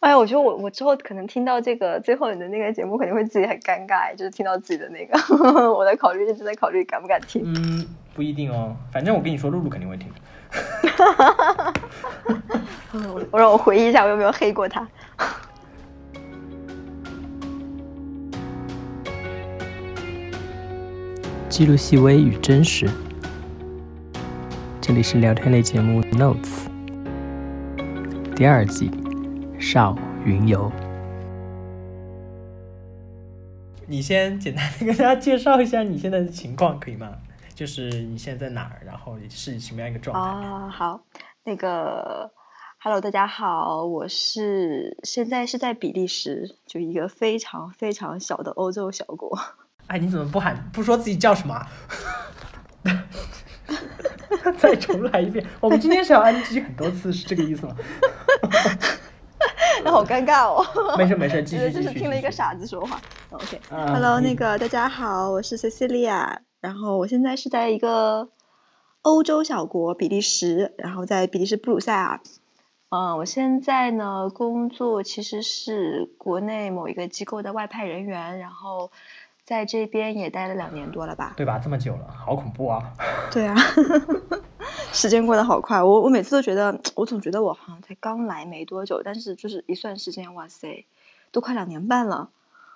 哎呀，我觉得我我之后可能听到这个最后你的那个节目，肯定会自己很尴尬，就是听到自己的那个，我在考虑，一直在考虑敢不敢听。嗯，不一定哦，反正我跟你说，露露肯定会听。我 我让我回忆一下，我有没有黑过他。记录细微与真实，这里是聊天类节目《Notes》第二季。少云游，你先简单的跟大家介绍一下你现在的情况，可以吗？就是你现在在哪儿，然后是什么样一个状态？啊，好，那个，Hello，大家好，我是现在是在比利时，就一个非常非常小的欧洲小国。哎，你怎么不喊不说自己叫什么？再重来一遍，我们今天是要 NG 很多次，是这个意思吗？那好尴尬哦。没事没事，继续。就是听了一个傻子说话。OK，Hello，那个大家好，我是 Cecilia，然后我现在是在一个欧洲小国比利时，然后在比利时布鲁塞尔。嗯，我现在呢工作其实是国内某一个机构的外派人员，然后在这边也待了两年多了吧？对吧？这么久了，好恐怖啊！对啊。时间过得好快，我我每次都觉得，我总觉得我好像才刚来没多久，但是就是一算时间，哇塞，都快两年半了。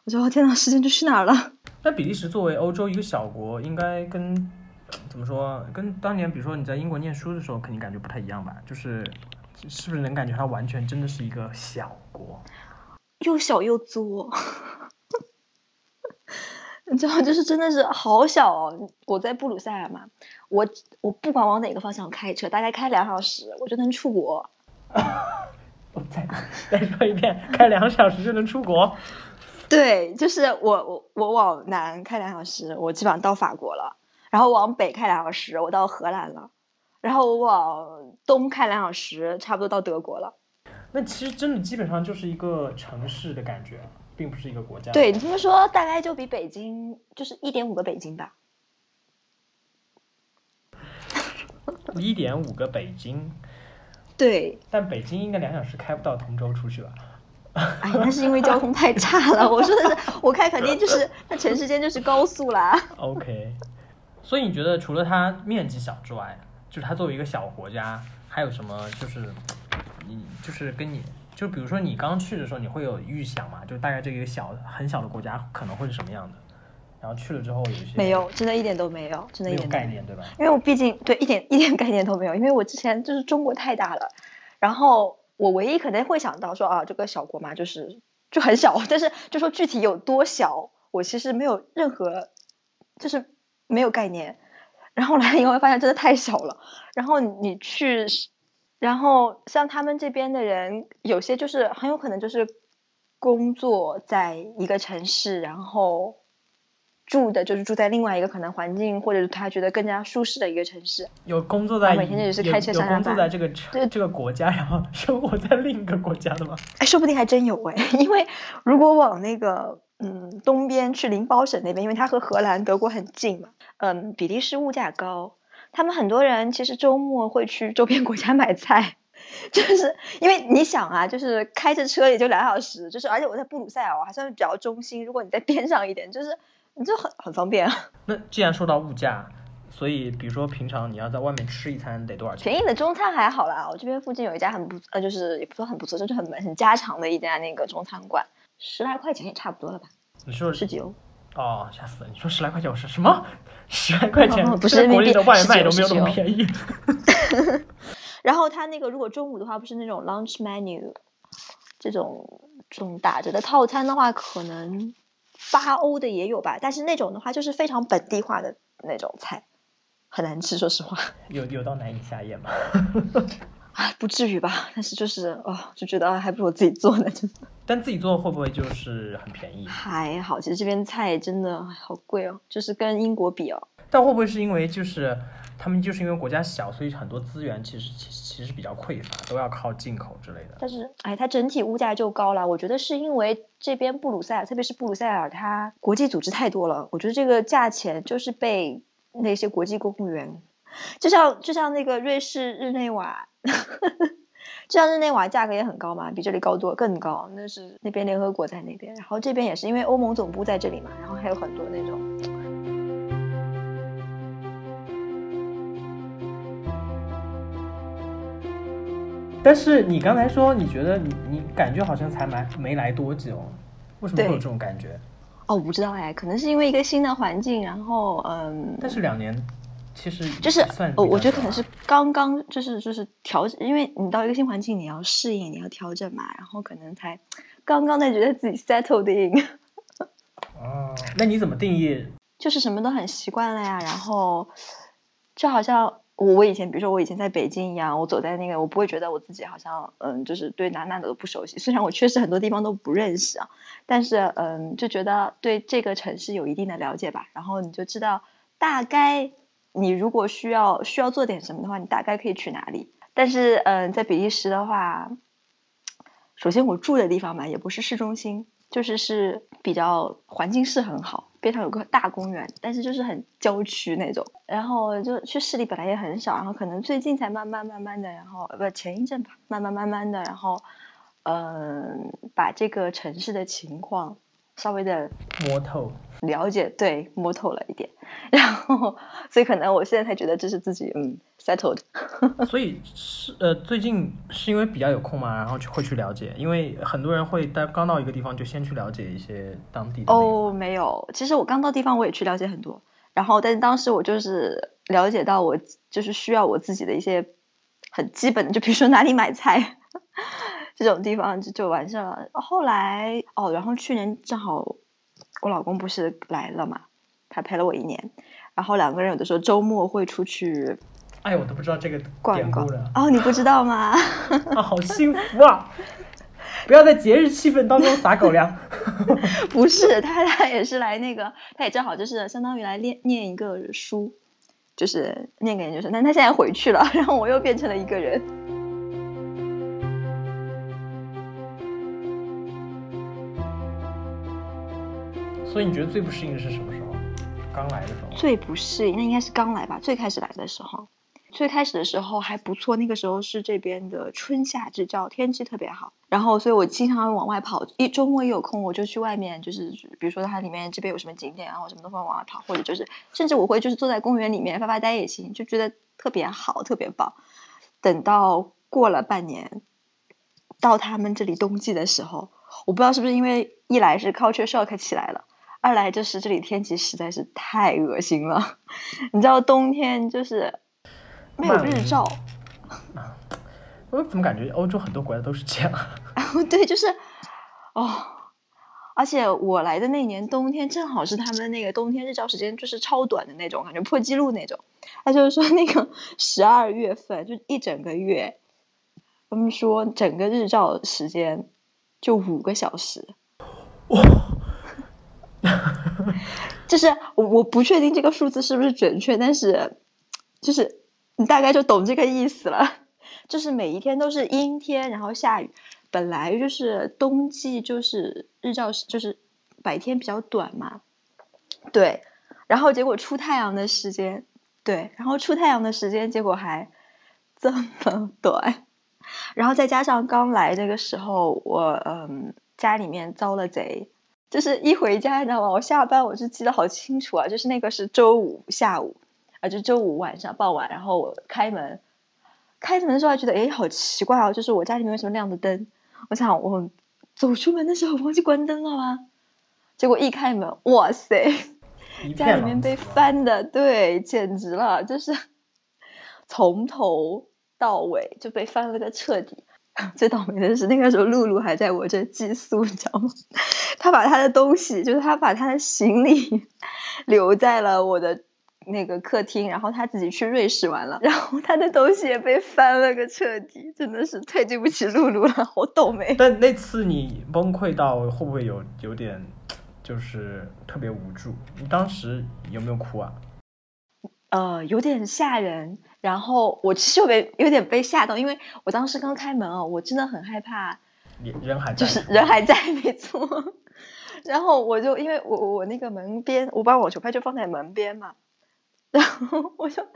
我觉得天呐，时间就去哪儿了？那比利时作为欧洲一个小国，应该跟 怎么说，跟当年比如说你在英国念书的时候，肯定感觉不太一样吧？就是是不是能感觉它完全真的是一个小国？又小又作。你知道，就是真的是好小哦！我在布鲁塞尔嘛，我我不管往哪个方向开车，大概开两小时，我就能出国。我再再说一遍，开两小时就能出国？对，就是我我我往南开两小时，我基本上到法国了；然后往北开两小时，我到荷兰了；然后我往东开两小时，差不多到德国了。那其实真的基本上就是一个城市的感觉。并不是一个国家。对你这么说，大概就比北京就是一点五个北京吧。一点五个北京。对。但北京应该两小时开不到通州出去吧？哎，那是因为交通太差了。我说的是，我开肯定就是那城市间就是高速啦。OK。所以你觉得除了它面积小之外，就是它作为一个小国家，还有什么就是你就是跟你。就比如说你刚去的时候，你会有预想嘛？就大概这个小很小的国家可能会是什么样的？然后去了之后有一些没有，真的一点都没有，真的一点概念对吧？因为我毕竟对一点一点概念都没有，因为我之前就是中国太大了，然后我唯一可能会想到说啊，这个小国嘛，就是就很小，但是就说具体有多小，我其实没有任何就是没有概念。然后来以后发现真的太小了，然后你去。然后像他们这边的人，有些就是很有可能就是工作在一个城市，然后住的就是住在另外一个可能环境或者是他觉得更加舒适的一个城市。有工作在每天就是开车上班。工作在这个这这个国家，然后生活在另一个国家的吗？哎，说不定还真有哎，因为如果往那个嗯东边去林堡省那边，因为它和荷兰、德国很近嘛，嗯，比利时物价高。他们很多人其实周末会去周边国家买菜，就是因为你想啊，就是开着车也就两小时，就是而且我在布鲁塞尔我还算是比较中心，如果你在边上一点，就是你就很很方便啊。那既然说到物价，所以比如说平常你要在外面吃一餐得多少钱？便宜的中餐还好啦，我这边附近有一家很不呃，就是也不说很不错，就是很很家常的一家那个中餐馆，十来块钱也差不多了吧？你说十几欧？哦，吓死了！你说十来块钱，我说什么？十来块钱？不是国内的外卖都没有那么便宜。然后他那个如果中午的话，不是那种 lunch menu 这种这种打折的套餐的话，可能八欧的也有吧。但是那种的话，就是非常本地化的那种菜，很难吃，说实话。有有到难以下咽吗？啊，不至于吧？但是就是哦，就觉得还不如我自己做呢，真的。但自己做会不会就是很便宜？还好，其实这边菜真的好贵哦，就是跟英国比哦。但会不会是因为就是他们就是因为国家小，所以很多资源其实其其实比较匮乏，都要靠进口之类的。但是哎，它整体物价就高了。我觉得是因为这边布鲁塞尔，特别是布鲁塞尔，它国际组织太多了。我觉得这个价钱就是被那些国际公务员。就像就像那个瑞士日内瓦，就像日内瓦价格也很高嘛，比这里高多更高。那是那边联合国在那边，然后这边也是因为欧盟总部在这里嘛，然后还有很多那种。但是你刚才说，你觉得你你感觉好像才来没来多久，为什么会有这种感觉？哦，我不知道哎，可能是因为一个新的环境，然后嗯。但是两年。其实就是我，我觉得可能是刚刚就是就是调整，因为你到一个新环境，你要适应，你要调整嘛，然后可能才刚刚在觉得自己 settled in。哦，那你怎么定义？就是什么都很习惯了呀，然后就好像我我以前，比如说我以前在北京一样，我走在那个，我不会觉得我自己好像嗯，就是对哪哪的都不熟悉，虽然我确实很多地方都不认识啊，但是嗯，就觉得对这个城市有一定的了解吧，然后你就知道大概。你如果需要需要做点什么的话，你大概可以去哪里？但是，嗯，在比利时的话，首先我住的地方嘛，也不是市中心，就是是比较环境是很好，边上有个大公园，但是就是很郊区那种。然后就去市里本来也很少，然后可能最近才慢慢慢慢的，然后不前一阵吧，慢慢慢慢的，然后嗯，把这个城市的情况稍微的摸透。了解对摸透了一点，然后所以可能我现在才觉得这是自己嗯 settled。所以是呃最近是因为比较有空嘛，然后就会去了解，因为很多人会到刚到一个地方就先去了解一些当地的。哦，没有，其实我刚到地方我也去了解很多，然后但是当时我就是了解到我就是需要我自己的一些很基本的，就比如说哪里买菜这种地方就就完事了。后来哦，然后去年正好。我老公不是来了嘛，他陪了我一年，然后两个人有的时候周末会出去。哎，我都不知道这个典故了。哦，你不知道吗？啊，好幸福啊！不要在节日气氛当中撒狗粮。不是，他他也是来那个，他也正好就是相当于来念念一个书，就是念个研究生。但他现在回去了，然后我又变成了一个人。所以你觉得最不适应的是什么时候？刚来的时候。最不适应那应该是刚来吧，最开始来的时候。最开始的时候还不错，那个时候是这边的春夏之交，天气特别好。然后，所以我经常往外跑，一周末一有空我就去外面，就是比如说它里面这边有什么景点，然后什么都会往外跑，或者就是甚至我会就是坐在公园里面发发呆也行，就觉得特别好，特别棒。等到过了半年，到他们这里冬季的时候，我不知道是不是因为一来是 culture shock 起来了。二来就是这里天气实在是太恶心了，你知道冬天就是没有日照。我怎么感觉欧洲很多国家都是这样？对，就是哦，而且我来的那年冬天正好是他们那个冬天日照时间就是超短的那种，感觉破纪录那种。他就是说那个十二月份就一整个月，他们说整个日照时间就五个小时。哇！就是我不确定这个数字是不是准确，但是就是你大概就懂这个意思了。就是每一天都是阴天，然后下雨。本来就是冬季，就是日照就是白天比较短嘛。对，然后结果出太阳的时间，对，然后出太阳的时间结果还这么短。然后再加上刚来那个时候，我嗯家里面遭了贼。就是一回家，你知道吗？我下班我就记得好清楚啊，就是那个是周五下午，啊，就周五晚上傍晚，然后我开门，开门的时候还觉得哎，好奇怪哦，就是我家里面为什么亮着灯？我想我走出门的时候忘记关灯了吗？结果一开门，哇塞，家里面被翻的，对，简直了，就是 从头到尾就被翻了个彻底。最倒霉的是，那个时候露露还在我这寄宿，你知道吗？他把他的东西，就是他把他的行李 留在了我的那个客厅，然后他自己去瑞士玩了，然后他的东西也被翻了个彻底，真的是太对不起露露了，好倒霉。但那次你崩溃到会不会有有点，就是特别无助？你当时有没有哭啊？呃，有点吓人。然后我其实有被有点被吓到，因为我当时刚开门哦，我真的很害怕。人还在。就是人还在，没错。然后我就因为我我那个门边，我把网球拍就放在门边嘛。然后我就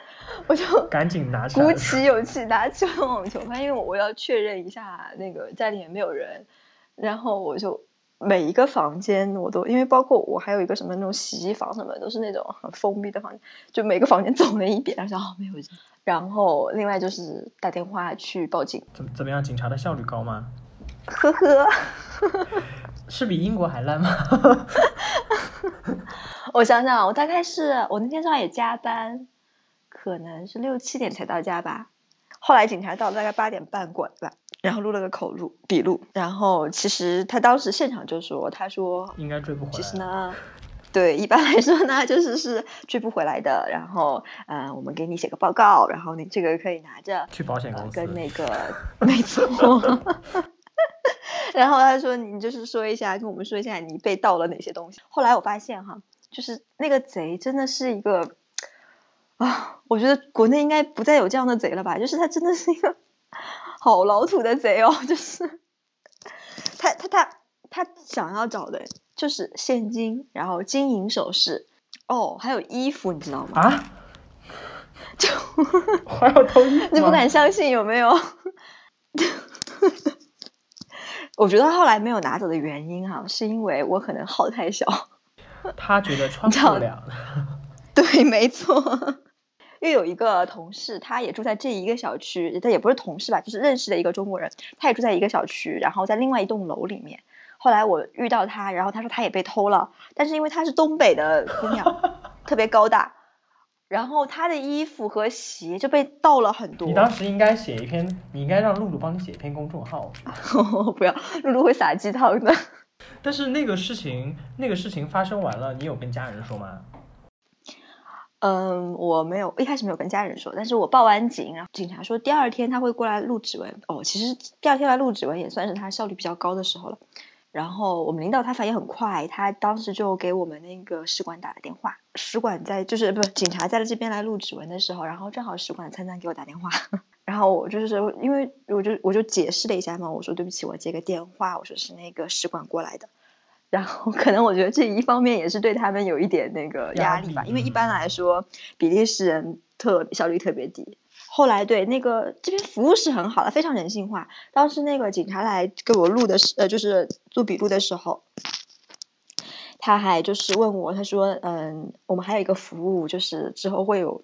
我就赶紧拿起来鼓起勇气拿起了网球拍，因为我我要确认一下那个家里面没有人，然后我就每一个房间我都因为包括我还有一个什么那种洗衣房什么的都是那种很封闭的房间，就每个房间走了一遍，然后哦没有人，然后另外就是打电话去报警，怎怎么样？警察的效率高吗？呵呵。是比英国还烂吗？我想想，我大概是我那天上也加班，可能是六七点才到家吧。后来警察到了，大概八点半过来，然后录了个口录笔录。然后其实他当时现场就说：“他说应该追不回来。”其实呢，对，一般来说呢，就是是追不回来的。然后，嗯，我们给你写个报告，然后你这个可以拿着去保险公司跟那个，没错。然后他说：“你就是说一下，跟我们说一下你被盗了哪些东西。”后来我发现哈，就是那个贼真的是一个啊，我觉得国内应该不再有这样的贼了吧？就是他真的是一个好老土的贼哦，就是 他他他他想要找的就是现金，然后金银首饰，哦，还有衣服，你知道吗？啊？就 还要偷衣服？你不敢相信有没有？我觉得后来没有拿走的原因哈，是因为我可能号太小，他觉得穿不了。对，没错。又有一个同事，他也住在这一个小区，他也不是同事吧，就是认识的一个中国人，他也住在一个小区，然后在另外一栋楼里面。后来我遇到他，然后他说他也被偷了，但是因为他是东北的姑娘，特别高大。然后他的衣服和鞋就被盗了很多。你当时应该写一篇，你应该让露露帮你写一篇公众号。不要，露露会撒鸡汤的。但是那个事情，那个事情发生完了，你有跟家人说吗？嗯，我没有，一开始没有跟家人说，但是我报完警，然后警察说第二天他会过来录指纹。哦，其实第二天来录指纹也算是他效率比较高的时候了。然后我们领导他反应很快，他当时就给我们那个使馆打了电话。使馆在就是不是警察在这边来录指纹的时候，然后正好使馆参赞给我打电话，然后我就是因为我就我就解释了一下嘛，我说对不起，我接个电话，我说是那个使馆过来的。然后可能我觉得这一方面也是对他们有一点那个压力吧，因为一般来说比利时人特效率特别低。后来对那个这边服务是很好的，非常人性化。当时那个警察来给我录的时，呃，就是做笔录的时候，他还就是问我，他说，嗯，我们还有一个服务，就是之后会有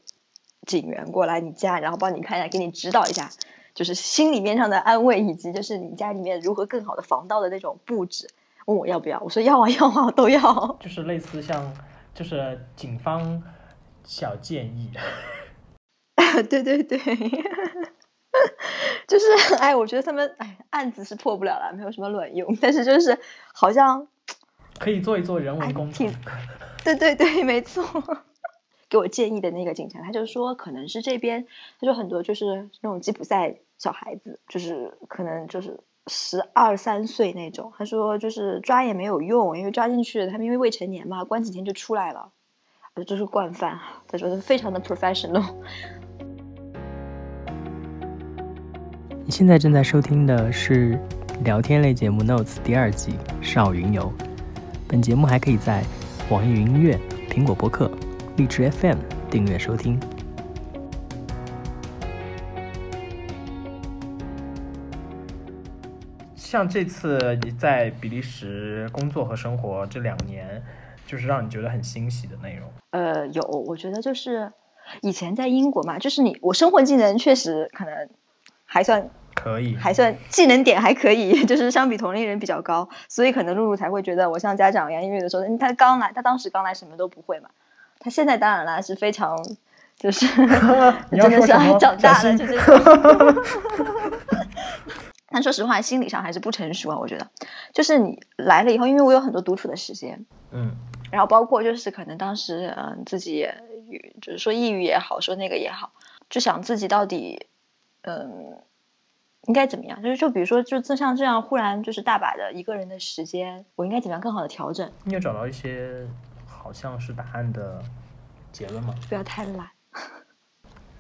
警员过来你家，然后帮你看一下，给你指导一下，就是心里面上的安慰，以及就是你家里面如何更好的防盗的那种布置。问我要不要？我说要啊，要啊，都要。就是类似像，就是警方小建议。对 对对，就是哎，我觉得他们哎案子是破不了了，没有什么卵用。但是就是好像可以做一做人文工程。对对对，没错。给我建议的那个警察，他就说可能是这边，他说很多就是那种吉普赛小孩子，就是可能就是十二三岁那种。他说就是抓也没有用，因为抓进去他们因为未成年嘛，关几天就出来了，这是惯犯。他说非常的 professional。你现在正在收听的是聊天类节目《Notes》第二季《少云游》。本节目还可以在网易云音乐、苹果播客、荔枝 FM 订阅收听。像这次你在比利时工作和生活这两年，就是让你觉得很欣喜的内容。呃，有，我觉得就是以前在英国嘛，就是你我生活技能确实可能。还算可以，还算技能点还可以，就是相比同龄人比较高，所以可能露露才会觉得我像家长一样。因为有的时候他刚来，他当时刚来什么都不会嘛，他现在当然啦是非常，就是 真的是长大了，就是。但说实话，心理上还是不成熟啊，我觉得。就是你来了以后，因为我有很多独处的时间，嗯，然后包括就是可能当时嗯自己就是说抑郁也好，说那个也好，就想自己到底。嗯，应该怎么样？就是就比如说，就像这样，忽然就是大把的一个人的时间，我应该怎么样更好的调整？你有找到一些好像是答案的结论吗？不要太懒，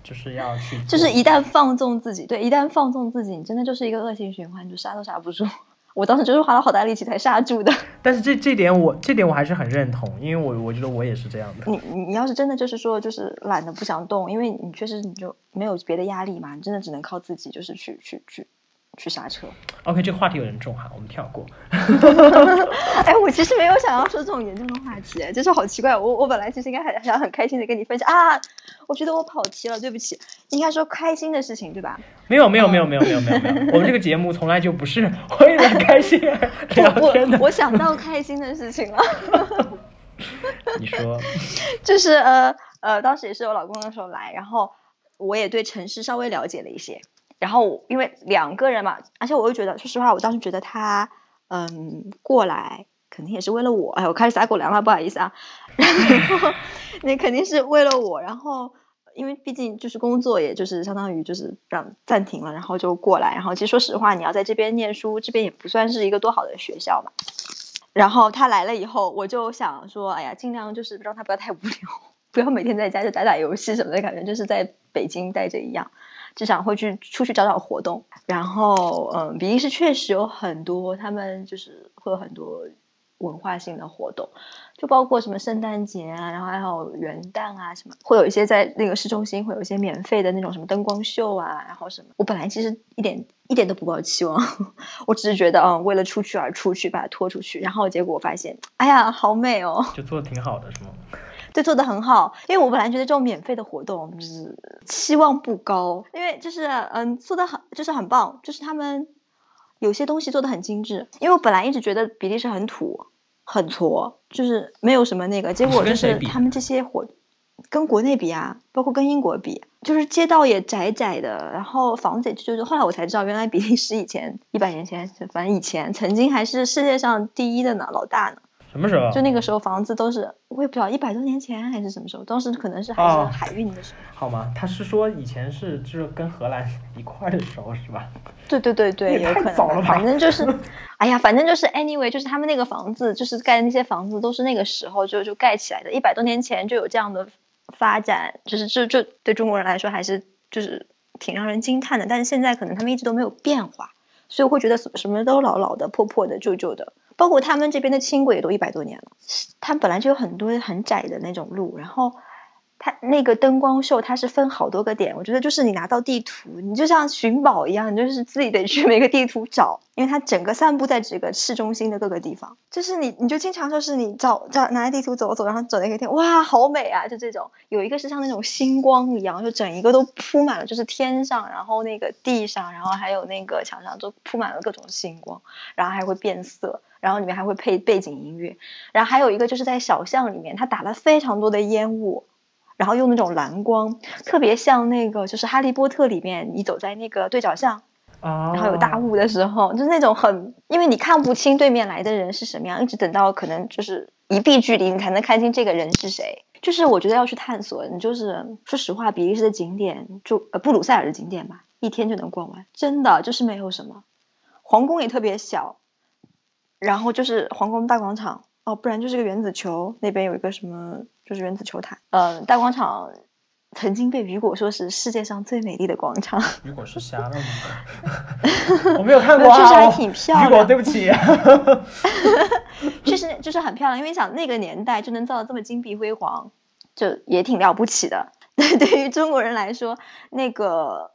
就是要去，就是一旦放纵自己，对，一旦放纵自己，你真的就是一个恶性循环，你就刹都刹不住。我当时就是花了好大力气才刹住的。但是这这点我这点我还是很认同，因为我我觉得我也是这样的。你你你要是真的就是说就是懒得不想动，因为你确实你就没有别的压力嘛，你真的只能靠自己就是去去去去刹车。OK，这个话题有点重哈，我们跳过。哎，我其实没有想要说这种严重的话题，就是好奇怪。我我本来其实应该很想很开心的跟你分享啊，我觉得我跑题了，对不起，应该说开心的事情，对吧？没有没有没有没有没有没有，我们这个节目从来就不是 为了开心而聊天的我。我想到开心的事情了，你说，就是呃呃，当时也是我老公的时候来，然后我也对城市稍微了解了一些，然后因为两个人嘛，而且我又觉得，说实话，我当时觉得他嗯过来肯定也是为了我，哎，我开始撒狗粮了，不好意思啊，然后 那肯定是为了我，然后。因为毕竟就是工作，也就是相当于就是让暂停了，然后就过来。然后其实说实话，你要在这边念书，这边也不算是一个多好的学校嘛。然后他来了以后，我就想说，哎呀，尽量就是让他不要太无聊，不要每天在家就打打游戏什么的，感觉就是在北京待着一样。至少会去出去找找活动。然后，嗯，比利时确实有很多，他们就是会有很多文化性的活动，就包括什么圣诞节啊，然后还有元旦啊什么，会有一些在那个市中心会有一些免费的那种什么灯光秀啊，然后什么。我本来其实一点一点都不抱期望，我只是觉得，嗯，为了出去而出去，把它拖出去，然后结果我发现，哎呀，好美哦。就做的挺好的，是吗？对，做的很好，因为我本来觉得这种免费的活动就是期望不高，因为就是嗯做的很就是很棒，就是他们有些东西做的很精致，因为我本来一直觉得比利时很土很挫，就是没有什么那个，结果就是他们这些活跟国内比啊，包括跟英国比，就是街道也窄窄的，然后房子也就是后来我才知道，原来比利时以前一百年前，反正以前曾经还是世界上第一的呢，老大呢。什么时候？就那个时候房子都是，我也不知道一百多年前还是什么时候，当时可能是还是海运的时候。哦、好吗？他是说以前是就是跟荷兰一块的时候是吧？对对对对，有可能。早了吧？反正就是，哎呀，反正就是 anyway，就是他们那个房子，就是盖的那些房子都是那个时候就就盖起来的，一百多年前就有这样的发展，就是这这对中国人来说还是就是挺让人惊叹的。但是现在可能他们一直都没有变化，所以我会觉得什么都老老的、破破的、旧旧的。包括他们这边的轻轨也都一百多年了，他们本来就有很多很窄的那种路，然后它那个灯光秀它是分好多个点，我觉得就是你拿到地图，你就像寻宝一样，你就是自己得去每个地图找，因为它整个散布在这个市中心的各个地方，就是你你就经常就是你找找拿着地图走走，然后走那个天，哇，好美啊，就这种，有一个是像那种星光一样，就整一个都铺满了，就是天上，然后那个地上，然后还有那个墙上都铺满了各种星光，然后还会变色。然后里面还会配背景音乐，然后还有一个就是在小巷里面，它打了非常多的烟雾，然后用那种蓝光，特别像那个就是《哈利波特》里面你走在那个对角巷，哦、然后有大雾的时候，就是那种很，因为你看不清对面来的人是什么样，一直等到可能就是一臂距离，你才能看清这个人是谁。就是我觉得要去探索，你就是说实话，比利时的景点就呃布鲁塞尔的景点吧，一天就能逛完，真的就是没有什么，皇宫也特别小。然后就是皇宫大广场哦，不然就是个原子球，那边有一个什么，就是原子球台。嗯，大广场曾经被雨果说是世界上最美丽的广场。雨果是瞎了吗？我没有看过啊，确实还挺漂亮。雨果，对不起。确实就是很漂亮，因为想那个年代就能造的这么金碧辉煌，就也挺了不起的。对，对于中国人来说，那个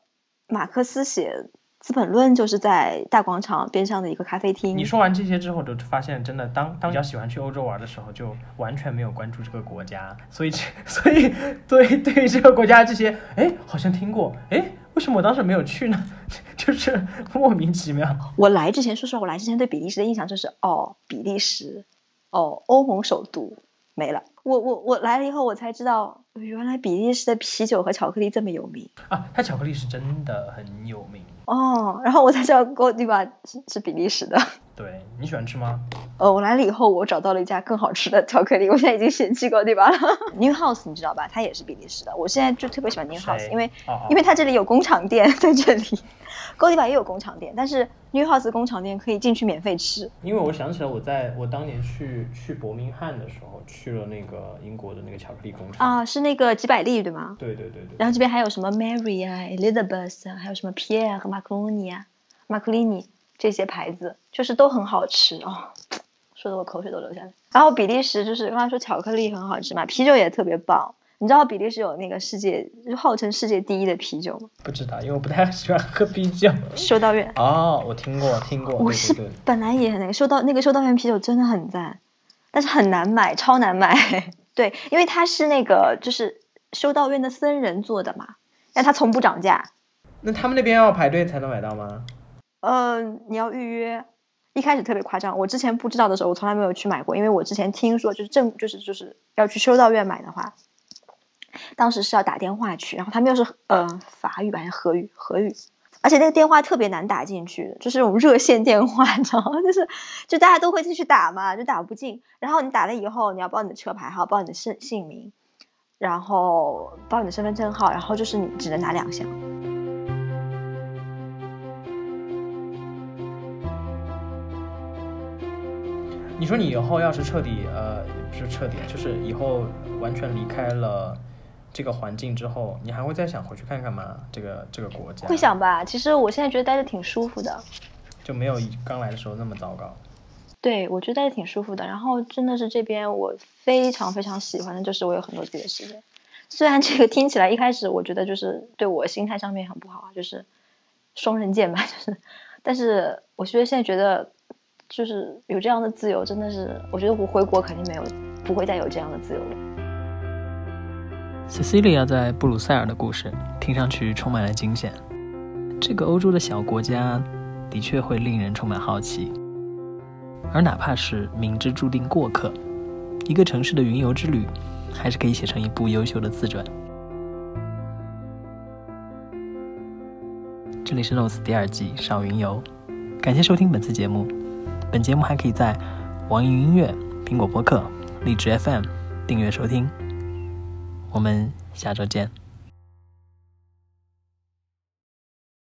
马克思写。《资本论》就是在大广场边上的一个咖啡厅。你说完这些之后，就发现真的，当当比较喜欢去欧洲玩的时候，就完全没有关注这个国家，所以 所以对对于这个国家这些，哎，好像听过，哎，为什么我当时没有去呢？就是莫名其妙。我来之前，说实话，我来之前对比利时的印象就是，哦，比利时，哦，欧盟首都没了。我我我来了以后，我才知道，原来比利时的啤酒和巧克力这么有名啊！它巧克力是真的很有名哦。然后我才知道哥对吧是是比利时的。对你喜欢吃吗？呃，我来了以后，我找到了一家更好吃的巧克力，我现在已经嫌弃哥迪巴了。New House 你知道吧？它也是比利时的。我现在就特别喜欢 New House，因为、哦、因为它这里有工厂店在这里。高迪巴也有工厂店，但是 New House 工厂店可以进去免费吃。因为我想起来，我在我当年去去伯明翰的时候，去了那个英国的那个巧克力工厂啊，是那个几百利对吗？对对对对。然后这边还有什么 Mary 啊、Elizabeth 啊，还有什么 Pierre 和 Macroni 啊、马克利尼，这些牌子，就是都很好吃哦，说的我口水都流下来。然后比利时就是刚才说巧克力很好吃嘛，啤酒也特别棒。你知道比利时有那个世界号称世界第一的啤酒吗？不知道，因为我不太 喜欢喝啤酒。修道院哦，我听过听过，我是本来也那个修道那个修道院啤酒真的很赞，但是很难买，超难买。对，因为它是那个就是修道院的僧人做的嘛，但它从不涨价。那他们那边要排队才能买到吗？嗯，你要预约。一开始特别夸张，我之前不知道的时候，我从来没有去买过，因为我之前听说就是正就是就是要去修道院买的话。当时是要打电话去，然后他们又是呃法语，还是荷语？荷语，而且那个电话特别难打进去，就是那种热线电话，你知道吗？就是就大家都会去打嘛，就打不进。然后你打了以后，你要报你的车牌号，报你的姓姓名，然后报你的身份证号，然后就是你只能拿两项。你说你以后要是彻底呃，不是彻底，就是以后完全离开了。这个环境之后，你还会再想回去看看吗？这个这个国家会想吧。其实我现在觉得待着挺舒服的，就没有刚来的时候那么糟糕。对，我觉得待着挺舒服的。然后真的是这边我非常非常喜欢的就是我有很多自己的时间。虽然这个听起来一开始我觉得就是对我心态上面很不好啊，就是双刃剑吧，就是。但是我觉得现在觉得就是有这样的自由，真的是我觉得我回国肯定没有不会再有这样的自由了。Cecilia 在布鲁塞尔的故事听上去充满了惊险。这个欧洲的小国家的确会令人充满好奇，而哪怕是明知注定过客，一个城市的云游之旅，还是可以写成一部优秀的自传。这里是 Notes 第二季少云游，感谢收听本次节目。本节目还可以在网易云音乐、苹果播客、荔枝 FM 订阅收听。我们下周见。